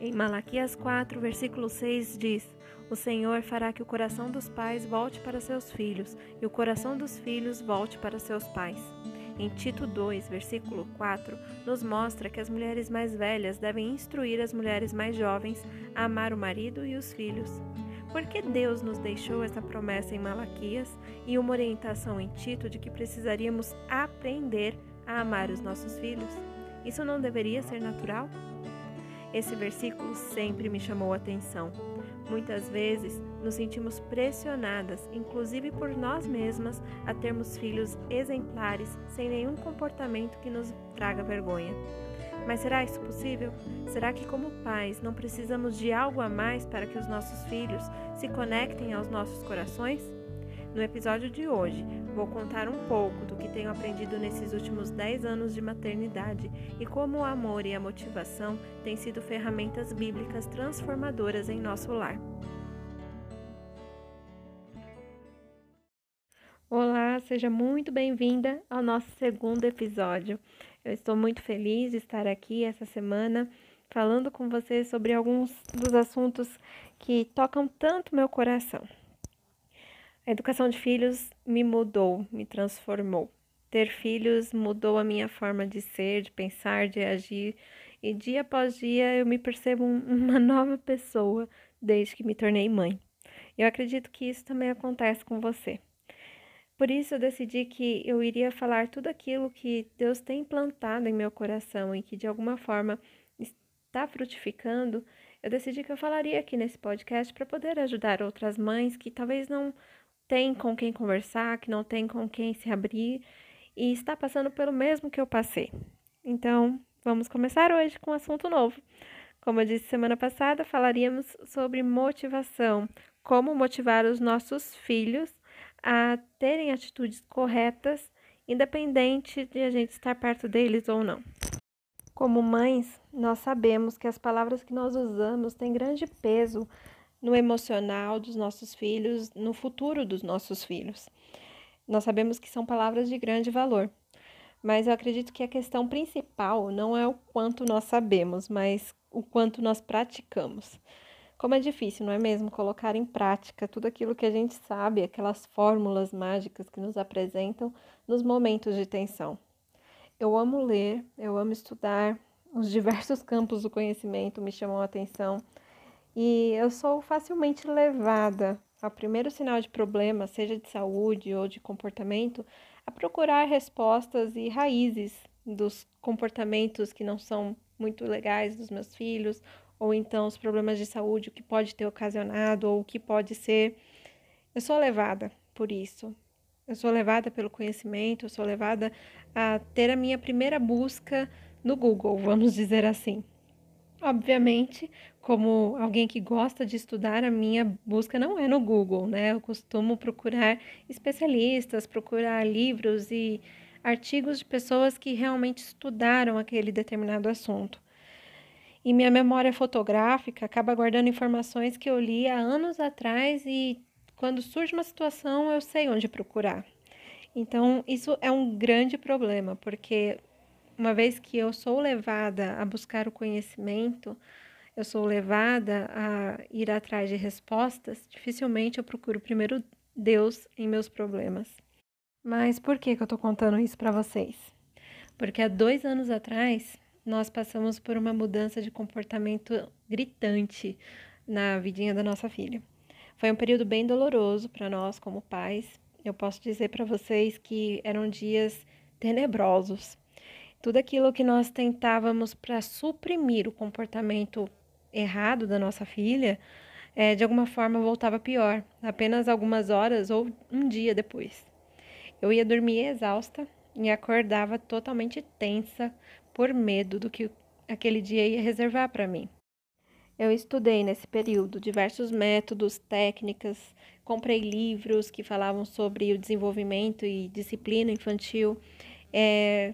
Em Malaquias 4, versículo 6 diz: O Senhor fará que o coração dos pais volte para seus filhos e o coração dos filhos volte para seus pais. Em Tito 2, versículo 4, nos mostra que as mulheres mais velhas devem instruir as mulheres mais jovens a amar o marido e os filhos. Por que Deus nos deixou essa promessa em Malaquias e uma orientação em Tito de que precisaríamos aprender a amar os nossos filhos? Isso não deveria ser natural? Esse versículo sempre me chamou a atenção. Muitas vezes nos sentimos pressionadas, inclusive por nós mesmas, a termos filhos exemplares sem nenhum comportamento que nos traga vergonha. Mas será isso possível? Será que, como pais, não precisamos de algo a mais para que os nossos filhos se conectem aos nossos corações? No episódio de hoje, vou contar um pouco do que tenho aprendido nesses últimos 10 anos de maternidade e como o amor e a motivação têm sido ferramentas bíblicas transformadoras em nosso lar. Olá, seja muito bem-vinda ao nosso segundo episódio. Eu estou muito feliz de estar aqui essa semana falando com você sobre alguns dos assuntos que tocam tanto meu coração. A educação de filhos me mudou, me transformou. Ter filhos mudou a minha forma de ser, de pensar, de agir, e dia após dia eu me percebo uma nova pessoa desde que me tornei mãe. Eu acredito que isso também acontece com você. Por isso eu decidi que eu iria falar tudo aquilo que Deus tem plantado em meu coração e que de alguma forma está frutificando. Eu decidi que eu falaria aqui nesse podcast para poder ajudar outras mães que talvez não tem com quem conversar, que não tem com quem se abrir e está passando pelo mesmo que eu passei. Então, vamos começar hoje com um assunto novo. Como eu disse semana passada, falaríamos sobre motivação, como motivar os nossos filhos a terem atitudes corretas, independente de a gente estar perto deles ou não. Como mães, nós sabemos que as palavras que nós usamos têm grande peso no emocional dos nossos filhos, no futuro dos nossos filhos. Nós sabemos que são palavras de grande valor, mas eu acredito que a questão principal não é o quanto nós sabemos, mas o quanto nós praticamos. Como é difícil, não é mesmo, colocar em prática tudo aquilo que a gente sabe, aquelas fórmulas mágicas que nos apresentam nos momentos de tensão. Eu amo ler, eu amo estudar, os diversos campos do conhecimento me chamam a atenção e eu sou facilmente levada ao primeiro sinal de problema, seja de saúde ou de comportamento, a procurar respostas e raízes dos comportamentos que não são muito legais dos meus filhos, ou então os problemas de saúde, o que pode ter ocasionado, ou o que pode ser. Eu sou levada por isso. Eu sou levada pelo conhecimento, eu sou levada a ter a minha primeira busca no Google, vamos dizer assim. Obviamente, como alguém que gosta de estudar, a minha busca não é no Google, né? Eu costumo procurar especialistas, procurar livros e artigos de pessoas que realmente estudaram aquele determinado assunto. E minha memória fotográfica acaba guardando informações que eu li há anos atrás e quando surge uma situação eu sei onde procurar. Então, isso é um grande problema, porque uma vez que eu sou levada a buscar o conhecimento, eu sou levada a ir atrás de respostas, dificilmente eu procuro primeiro Deus em meus problemas. Mas por que, que eu estou contando isso para vocês? Porque há dois anos atrás nós passamos por uma mudança de comportamento gritante na vidinha da nossa filha. Foi um período bem doloroso para nós como pais. Eu posso dizer para vocês que eram dias tenebrosos tudo aquilo que nós tentávamos para suprimir o comportamento errado da nossa filha, é, de alguma forma voltava pior, apenas algumas horas ou um dia depois. Eu ia dormir exausta e acordava totalmente tensa por medo do que aquele dia ia reservar para mim. Eu estudei nesse período diversos métodos, técnicas, comprei livros que falavam sobre o desenvolvimento e disciplina infantil, é,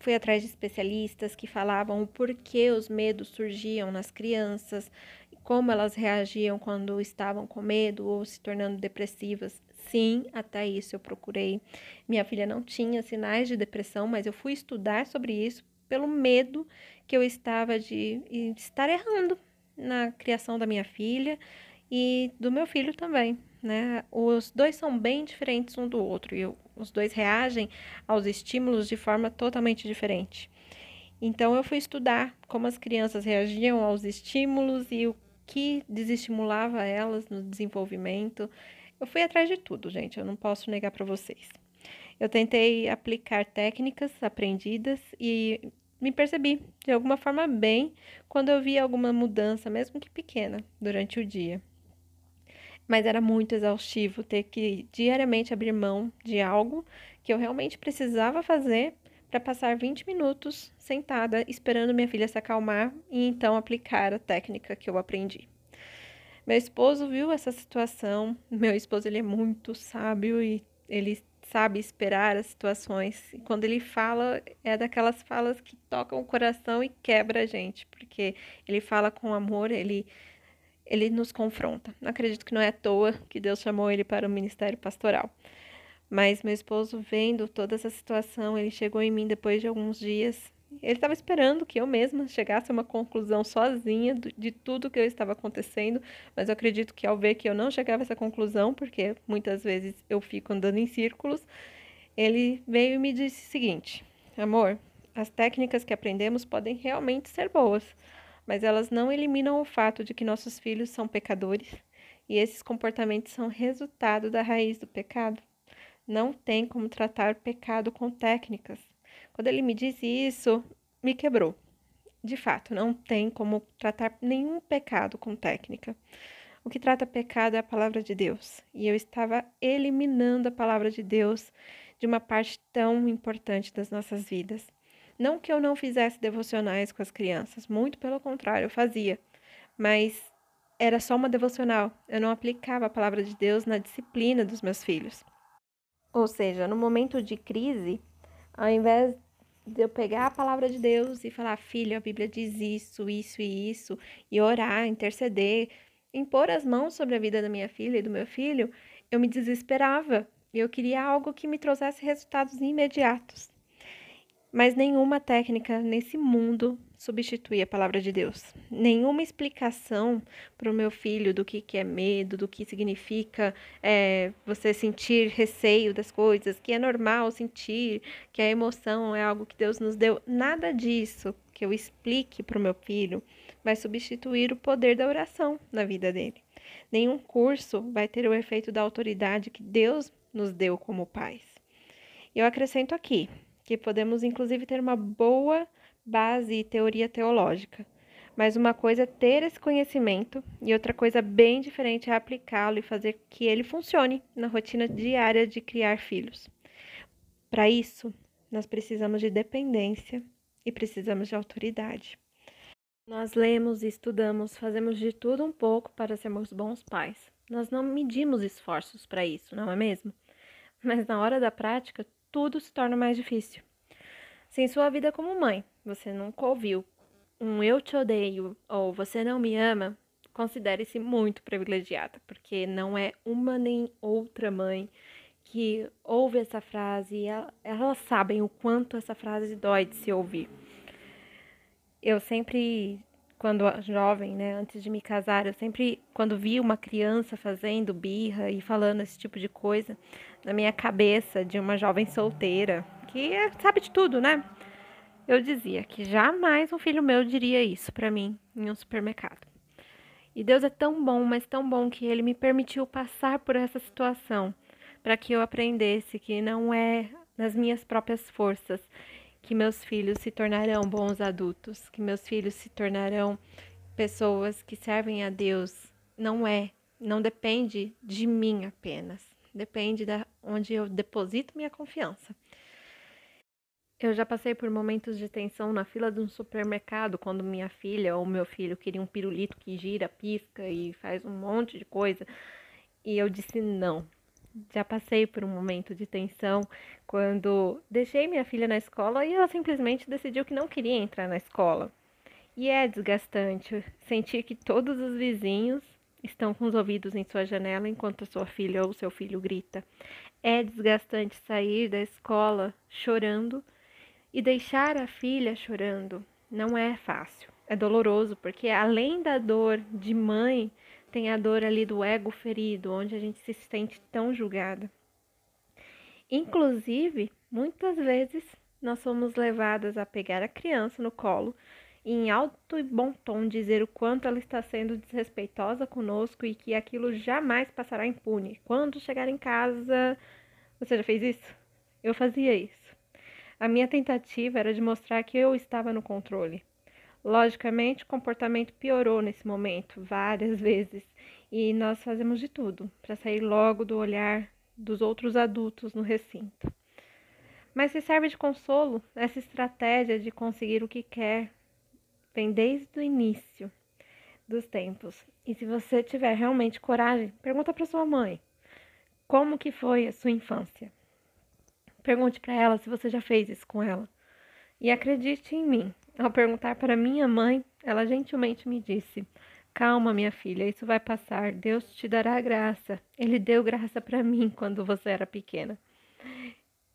Fui atrás de especialistas que falavam o porquê os medos surgiam nas crianças, como elas reagiam quando estavam com medo ou se tornando depressivas. Sim, até isso eu procurei. Minha filha não tinha sinais de depressão, mas eu fui estudar sobre isso pelo medo que eu estava de estar errando, na criação da minha filha e do meu filho também, né? Os dois são bem diferentes um do outro e os dois reagem aos estímulos de forma totalmente diferente. Então eu fui estudar como as crianças reagiam aos estímulos e o que desestimulava elas no desenvolvimento. Eu fui atrás de tudo, gente, eu não posso negar para vocês. Eu tentei aplicar técnicas aprendidas e me percebi de alguma forma bem quando eu via alguma mudança, mesmo que pequena, durante o dia. Mas era muito exaustivo ter que diariamente abrir mão de algo que eu realmente precisava fazer para passar 20 minutos sentada esperando minha filha se acalmar e então aplicar a técnica que eu aprendi. Meu esposo viu essa situação. Meu esposo ele é muito sábio e ele sabe esperar as situações. E quando ele fala, é daquelas falas que tocam o coração e quebra a gente, porque ele fala com amor, ele ele nos confronta. Acredito que não é à toa que Deus chamou ele para o ministério pastoral. Mas meu esposo, vendo toda essa situação, ele chegou em mim depois de alguns dias. Ele estava esperando que eu mesma chegasse a uma conclusão sozinha de tudo que eu estava acontecendo, mas eu acredito que ao ver que eu não chegava a essa conclusão, porque muitas vezes eu fico andando em círculos, ele veio e me disse o seguinte: Amor, as técnicas que aprendemos podem realmente ser boas, mas elas não eliminam o fato de que nossos filhos são pecadores e esses comportamentos são resultado da raiz do pecado. Não tem como tratar pecado com técnicas. Quando ele me disse isso, me quebrou. De fato, não tem como tratar nenhum pecado com técnica. O que trata pecado é a palavra de Deus. E eu estava eliminando a palavra de Deus de uma parte tão importante das nossas vidas. Não que eu não fizesse devocionais com as crianças, muito pelo contrário, eu fazia. Mas era só uma devocional. Eu não aplicava a palavra de Deus na disciplina dos meus filhos. Ou seja, no momento de crise, ao invés de eu pegar a palavra de Deus e falar, filho, a Bíblia diz isso, isso e isso, e orar, interceder, impor as mãos sobre a vida da minha filha e do meu filho, eu me desesperava. Eu queria algo que me trouxesse resultados imediatos. Mas nenhuma técnica nesse mundo substitui a palavra de Deus. Nenhuma explicação para o meu filho do que, que é medo, do que significa é, você sentir receio das coisas, que é normal sentir, que a emoção é algo que Deus nos deu. Nada disso que eu explique para o meu filho vai substituir o poder da oração na vida dele. Nenhum curso vai ter o efeito da autoridade que Deus nos deu como pais. Eu acrescento aqui que podemos inclusive ter uma boa base e teoria teológica. Mas uma coisa é ter esse conhecimento e outra coisa bem diferente é aplicá-lo e fazer que ele funcione na rotina diária de criar filhos. Para isso, nós precisamos de dependência e precisamos de autoridade. Nós lemos estudamos, fazemos de tudo um pouco para sermos bons pais. Nós não medimos esforços para isso, não é mesmo? Mas na hora da prática, tudo se torna mais difícil. Se em sua vida como mãe você nunca ouviu um eu te odeio ou você não me ama, considere-se muito privilegiada, porque não é uma nem outra mãe que ouve essa frase e elas sabem o quanto essa frase dói de se ouvir. Eu sempre, quando jovem, né, antes de me casar, eu sempre, quando vi uma criança fazendo birra e falando esse tipo de coisa, na minha cabeça de uma jovem solteira, que é, sabe de tudo, né? Eu dizia que jamais um filho meu diria isso para mim em um supermercado. E Deus é tão bom, mas tão bom que ele me permitiu passar por essa situação para que eu aprendesse que não é nas minhas próprias forças que meus filhos se tornarão bons adultos, que meus filhos se tornarão pessoas que servem a Deus. Não é, não depende de mim apenas, depende da onde eu deposito minha confiança. Eu já passei por momentos de tensão na fila de um supermercado quando minha filha ou meu filho queria um pirulito que gira, pisca e faz um monte de coisa. E eu disse não. Já passei por um momento de tensão quando deixei minha filha na escola e ela simplesmente decidiu que não queria entrar na escola. E é desgastante sentir que todos os vizinhos estão com os ouvidos em sua janela enquanto a sua filha ou seu filho grita. É desgastante sair da escola chorando e deixar a filha chorando não é fácil. é doloroso, porque além da dor de mãe, tem a dor ali do ego ferido, onde a gente se sente tão julgada. Inclusive, muitas vezes nós somos levadas a pegar a criança no colo e em alto e bom tom dizer o quanto ela está sendo desrespeitosa conosco e que aquilo jamais passará impune. Quando chegar em casa, você já fez isso? Eu fazia isso. A minha tentativa era de mostrar que eu estava no controle. Logicamente, o comportamento piorou nesse momento, várias vezes, e nós fazemos de tudo para sair logo do olhar dos outros adultos no recinto. Mas se serve de consolo, essa estratégia de conseguir o que quer vem desde o início dos tempos. E se você tiver realmente coragem, pergunta para sua mãe como que foi a sua infância. Pergunte para ela se você já fez isso com ela. E acredite em mim. Ao perguntar para minha mãe, ela gentilmente me disse: Calma, minha filha, isso vai passar. Deus te dará graça. Ele deu graça para mim quando você era pequena.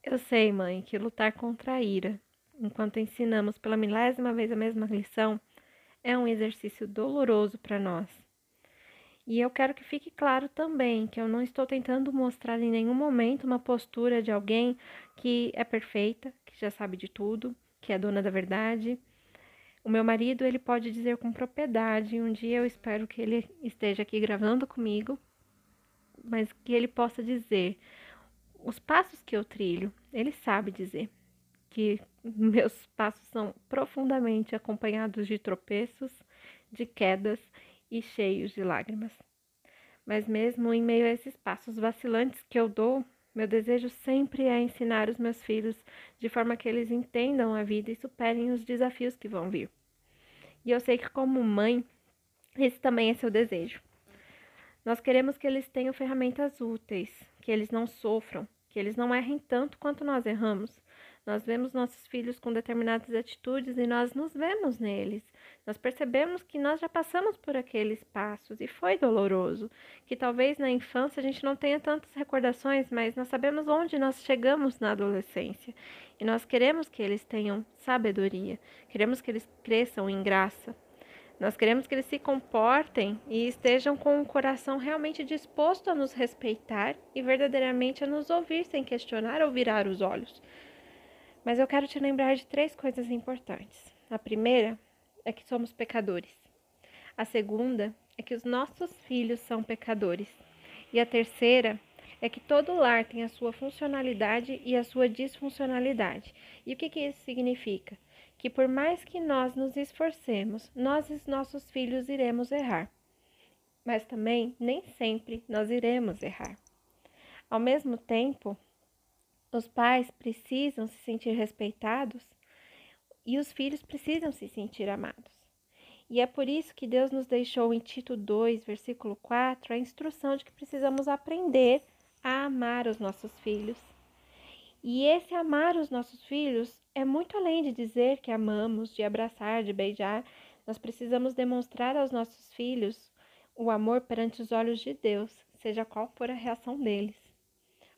Eu sei, mãe, que lutar contra a ira, enquanto ensinamos pela milésima vez a mesma lição, é um exercício doloroso para nós. E eu quero que fique claro também que eu não estou tentando mostrar em nenhum momento uma postura de alguém que é perfeita, que já sabe de tudo, que é dona da verdade. O meu marido, ele pode dizer com propriedade, um dia eu espero que ele esteja aqui gravando comigo, mas que ele possa dizer os passos que eu trilho, ele sabe dizer que meus passos são profundamente acompanhados de tropeços, de quedas e cheios de lágrimas. Mas mesmo em meio a esses passos vacilantes que eu dou, meu desejo sempre é ensinar os meus filhos de forma que eles entendam a vida e superem os desafios que vão vir. E eu sei que, como mãe, esse também é seu desejo. Nós queremos que eles tenham ferramentas úteis, que eles não sofram, que eles não errem tanto quanto nós erramos, nós vemos nossos filhos com determinadas atitudes e nós nos vemos neles. Nós percebemos que nós já passamos por aqueles passos e foi doloroso. Que talvez na infância a gente não tenha tantas recordações, mas nós sabemos onde nós chegamos na adolescência. E nós queremos que eles tenham sabedoria, queremos que eles cresçam em graça. Nós queremos que eles se comportem e estejam com o coração realmente disposto a nos respeitar e verdadeiramente a nos ouvir sem questionar ou virar os olhos. Mas eu quero te lembrar de três coisas importantes. A primeira é que somos pecadores. A segunda é que os nossos filhos são pecadores. E a terceira é que todo lar tem a sua funcionalidade e a sua disfuncionalidade. E o que, que isso significa? Que por mais que nós nos esforcemos, nós e nossos filhos iremos errar. Mas também nem sempre nós iremos errar. Ao mesmo tempo, os pais precisam se sentir respeitados e os filhos precisam se sentir amados. E é por isso que Deus nos deixou em Tito 2, versículo 4, a instrução de que precisamos aprender a amar os nossos filhos. E esse amar os nossos filhos é muito além de dizer que amamos, de abraçar, de beijar. Nós precisamos demonstrar aos nossos filhos o amor perante os olhos de Deus, seja qual for a reação deles.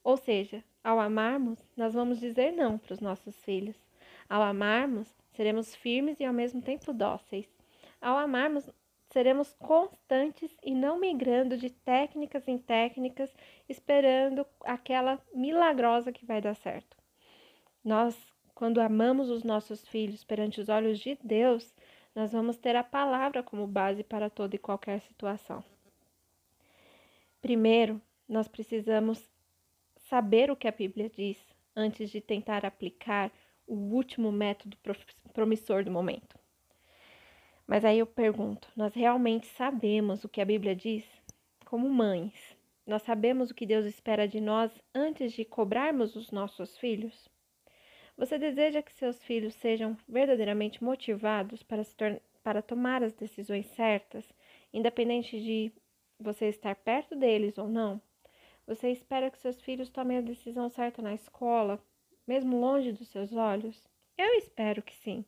Ou seja, ao amarmos, nós vamos dizer não para os nossos filhos. Ao amarmos, seremos firmes e ao mesmo tempo dóceis. Ao amarmos, seremos constantes e não migrando de técnicas em técnicas, esperando aquela milagrosa que vai dar certo. Nós, quando amamos os nossos filhos perante os olhos de Deus, nós vamos ter a palavra como base para toda e qualquer situação. Primeiro, nós precisamos saber o que a Bíblia diz antes de tentar aplicar o último método promissor do momento. Mas aí eu pergunto: nós realmente sabemos o que a Bíblia diz? Como mães, nós sabemos o que Deus espera de nós antes de cobrarmos os nossos filhos? Você deseja que seus filhos sejam verdadeiramente motivados para, se para tomar as decisões certas, independente de você estar perto deles ou não? Você espera que seus filhos tomem a decisão certa na escola, mesmo longe dos seus olhos? Eu espero que sim.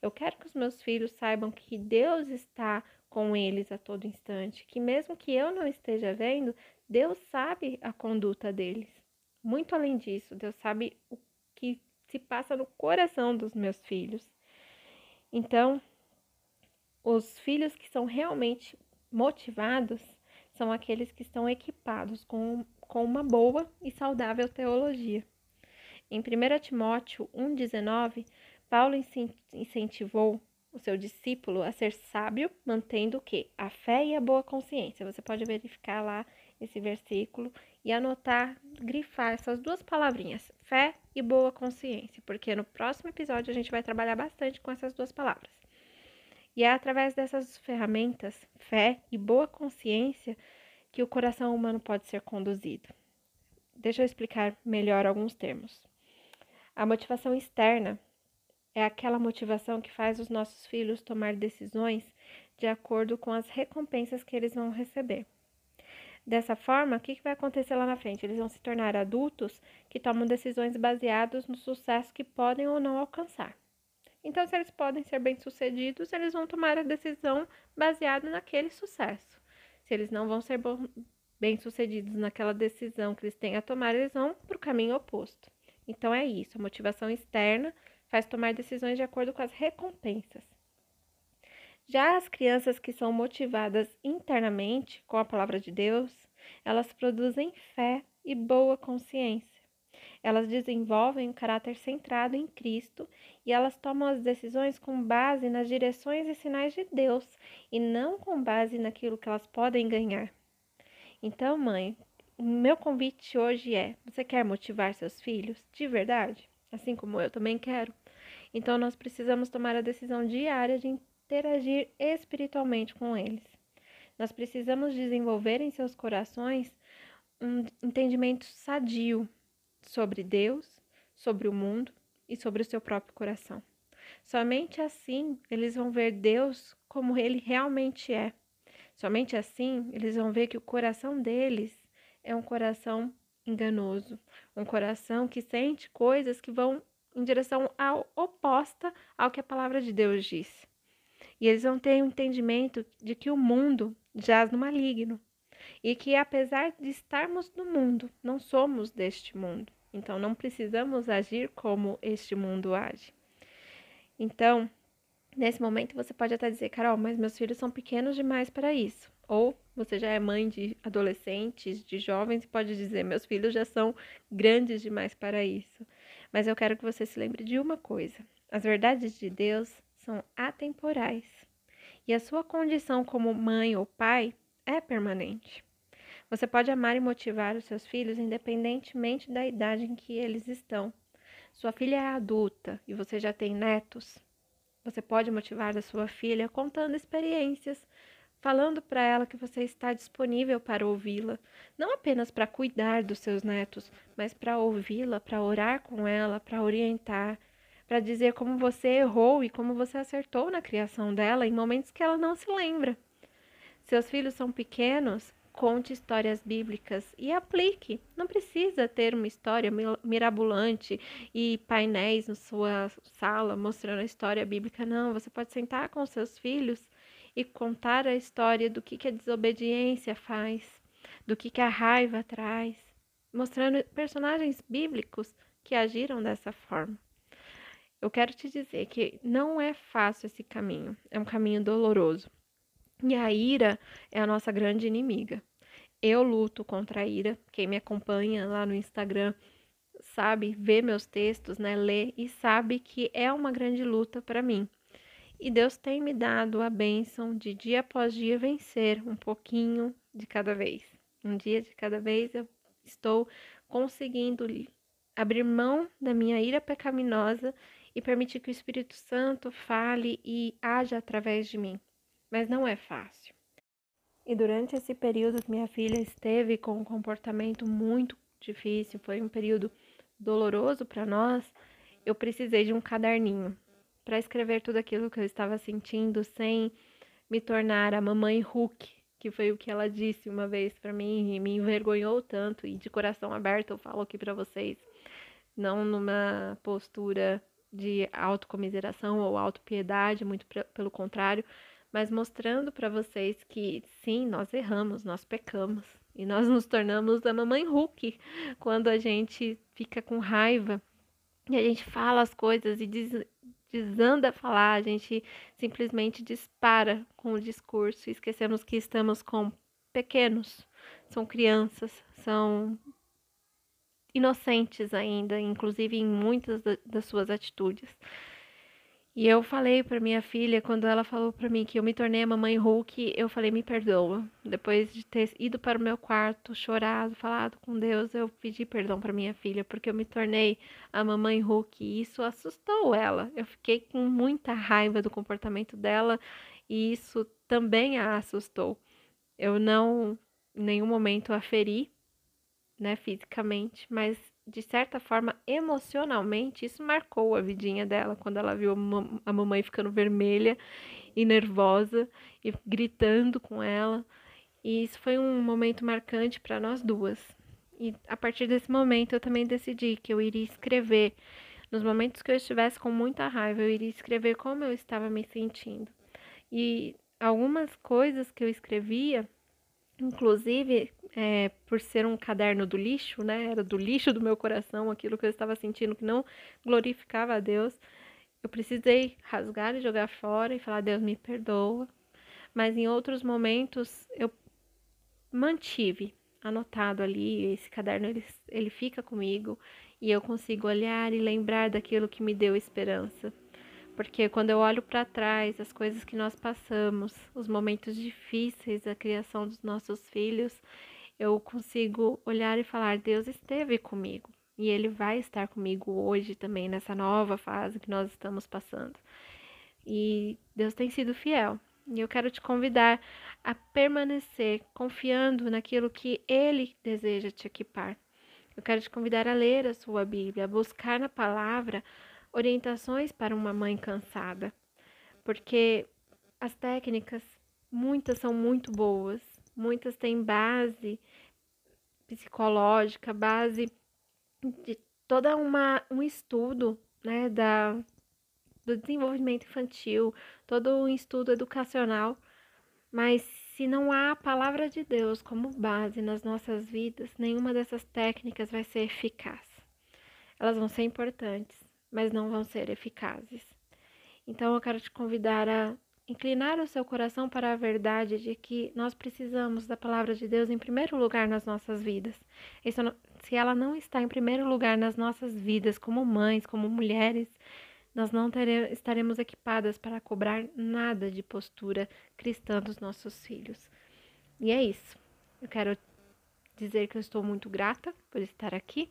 Eu quero que os meus filhos saibam que Deus está com eles a todo instante, que mesmo que eu não esteja vendo, Deus sabe a conduta deles. Muito além disso, Deus sabe o que se passa no coração dos meus filhos. Então, os filhos que são realmente motivados são aqueles que estão equipados com, com uma boa e saudável teologia. Em 1 Timóteo 1,19, Paulo incentivou o seu discípulo a ser sábio, mantendo o quê? A fé e a boa consciência. Você pode verificar lá esse versículo e anotar, grifar essas duas palavrinhas, fé e boa consciência, porque no próximo episódio a gente vai trabalhar bastante com essas duas palavras. E é através dessas ferramentas, fé e boa consciência, que o coração humano pode ser conduzido. Deixa eu explicar melhor alguns termos. A motivação externa é aquela motivação que faz os nossos filhos tomar decisões de acordo com as recompensas que eles vão receber. Dessa forma, o que vai acontecer lá na frente? Eles vão se tornar adultos que tomam decisões baseadas no sucesso que podem ou não alcançar. Então, se eles podem ser bem-sucedidos, eles vão tomar a decisão baseada naquele sucesso. Se eles não vão ser bem-sucedidos naquela decisão que eles têm a tomar, eles vão para o caminho oposto. Então é isso, a motivação externa faz tomar decisões de acordo com as recompensas. Já as crianças que são motivadas internamente com a palavra de Deus, elas produzem fé e boa consciência. Elas desenvolvem um caráter centrado em Cristo e elas tomam as decisões com base nas direções e sinais de Deus e não com base naquilo que elas podem ganhar. Então, mãe, meu convite hoje é: você quer motivar seus filhos de verdade? Assim como eu também quero. Então, nós precisamos tomar a decisão diária de interagir espiritualmente com eles. Nós precisamos desenvolver em seus corações um entendimento sadio sobre Deus, sobre o mundo e sobre o seu próprio coração. Somente assim eles vão ver Deus como ele realmente é. Somente assim eles vão ver que o coração deles é um coração enganoso, um coração que sente coisas que vão em direção ao, oposta ao que a palavra de Deus diz. E eles vão ter o um entendimento de que o mundo jaz no maligno e que apesar de estarmos no mundo, não somos deste mundo. Então não precisamos agir como este mundo age. Então, nesse momento você pode até dizer, Carol, mas meus filhos são pequenos demais para isso. Ou você já é mãe de adolescentes, de jovens e pode dizer: meus filhos já são grandes demais para isso. Mas eu quero que você se lembre de uma coisa: as verdades de Deus são atemporais e a sua condição como mãe ou pai é permanente. Você pode amar e motivar os seus filhos independentemente da idade em que eles estão. Sua filha é adulta e você já tem netos. Você pode motivar a sua filha contando experiências falando para ela que você está disponível para ouvi-la, não apenas para cuidar dos seus netos, mas para ouvi-la, para orar com ela, para orientar, para dizer como você errou e como você acertou na criação dela em momentos que ela não se lembra. Seus filhos são pequenos, conte histórias bíblicas e aplique. Não precisa ter uma história mirabolante e painéis na sua sala mostrando a história bíblica, não. Você pode sentar com seus filhos e contar a história do que, que a desobediência faz, do que, que a raiva traz, mostrando personagens bíblicos que agiram dessa forma. Eu quero te dizer que não é fácil esse caminho, é um caminho doloroso. E a ira é a nossa grande inimiga. Eu luto contra a ira. Quem me acompanha lá no Instagram sabe, vê meus textos, né, lê e sabe que é uma grande luta para mim. E Deus tem me dado a bênção de dia após dia vencer um pouquinho de cada vez. Um dia de cada vez eu estou conseguindo abrir mão da minha ira pecaminosa e permitir que o Espírito Santo fale e haja através de mim. Mas não é fácil. E durante esse período minha filha esteve com um comportamento muito difícil, foi um período doloroso para nós. Eu precisei de um caderninho para escrever tudo aquilo que eu estava sentindo sem me tornar a mamãe Hulk, que foi o que ela disse uma vez para mim e me envergonhou tanto e de coração aberto eu falo aqui para vocês, não numa postura de autocomiseração ou autopiedade, muito pelo contrário, mas mostrando para vocês que sim, nós erramos, nós pecamos e nós nos tornamos a mamãe Hulk quando a gente fica com raiva e a gente fala as coisas e diz desanda a falar, a gente simplesmente dispara com o discurso e esquecemos que estamos com pequenos, são crianças, são inocentes ainda, inclusive em muitas das suas atitudes. E eu falei para minha filha, quando ela falou para mim que eu me tornei a mamãe Hulk, eu falei: me perdoa. Depois de ter ido para o meu quarto, chorado, falado com Deus, eu pedi perdão para minha filha, porque eu me tornei a mamãe Hulk e isso assustou ela. Eu fiquei com muita raiva do comportamento dela e isso também a assustou. Eu não, em nenhum momento, a feri, né, fisicamente, mas de certa forma, emocionalmente, isso marcou a vidinha dela quando ela viu a mamãe ficando vermelha e nervosa e gritando com ela. E isso foi um momento marcante para nós duas. E a partir desse momento eu também decidi que eu iria escrever. Nos momentos que eu estivesse com muita raiva, eu iria escrever como eu estava me sentindo. E algumas coisas que eu escrevia Inclusive, é, por ser um caderno do lixo, né? Era do lixo do meu coração, aquilo que eu estava sentindo que não glorificava a Deus. Eu precisei rasgar e jogar fora e falar: Deus me perdoa. Mas em outros momentos eu mantive anotado ali. Esse caderno ele, ele fica comigo e eu consigo olhar e lembrar daquilo que me deu esperança. Porque quando eu olho para trás, as coisas que nós passamos, os momentos difíceis da criação dos nossos filhos, eu consigo olhar e falar: Deus esteve comigo e Ele vai estar comigo hoje também, nessa nova fase que nós estamos passando. E Deus tem sido fiel. E eu quero te convidar a permanecer confiando naquilo que Ele deseja te equipar. Eu quero te convidar a ler a sua Bíblia, a buscar na palavra orientações para uma mãe cansada, porque as técnicas, muitas são muito boas, muitas têm base psicológica, base de toda uma um estudo, né, da do desenvolvimento infantil, todo um estudo educacional, mas se não há a palavra de Deus como base nas nossas vidas, nenhuma dessas técnicas vai ser eficaz. Elas vão ser importantes, mas não vão ser eficazes. Então eu quero te convidar a inclinar o seu coração para a verdade de que nós precisamos da palavra de Deus em primeiro lugar nas nossas vidas. se ela não está em primeiro lugar nas nossas vidas, como mães, como mulheres, nós não teremos, estaremos equipadas para cobrar nada de postura cristã dos nossos filhos. E é isso. Eu quero dizer que eu estou muito grata por estar aqui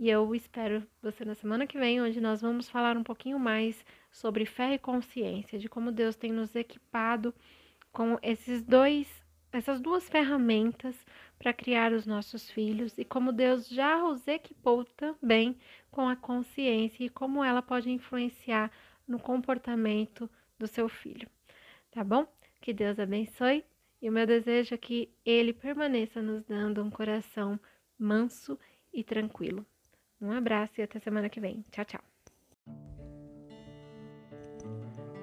e eu espero você na semana que vem, onde nós vamos falar um pouquinho mais sobre fé e consciência, de como Deus tem nos equipado com esses dois, essas duas ferramentas para criar os nossos filhos e como Deus já os equipou também com a consciência e como ela pode influenciar no comportamento do seu filho. Tá bom? Que Deus abençoe e o meu desejo é que ele permaneça nos dando um coração manso e tranquilo. Um abraço e até semana que vem. Tchau, tchau.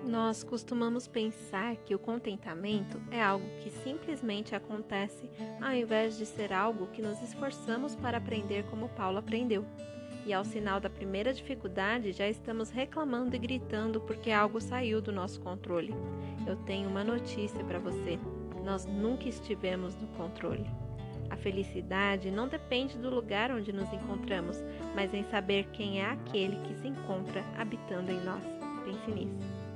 Nós costumamos pensar que o contentamento é algo que simplesmente acontece ao invés de ser algo que nos esforçamos para aprender como Paulo aprendeu. E ao sinal da primeira dificuldade, já estamos reclamando e gritando porque algo saiu do nosso controle. Eu tenho uma notícia para você: nós nunca estivemos no controle. A felicidade não depende do lugar onde nos encontramos, mas em saber quem é aquele que se encontra habitando em nós. Pense nisso.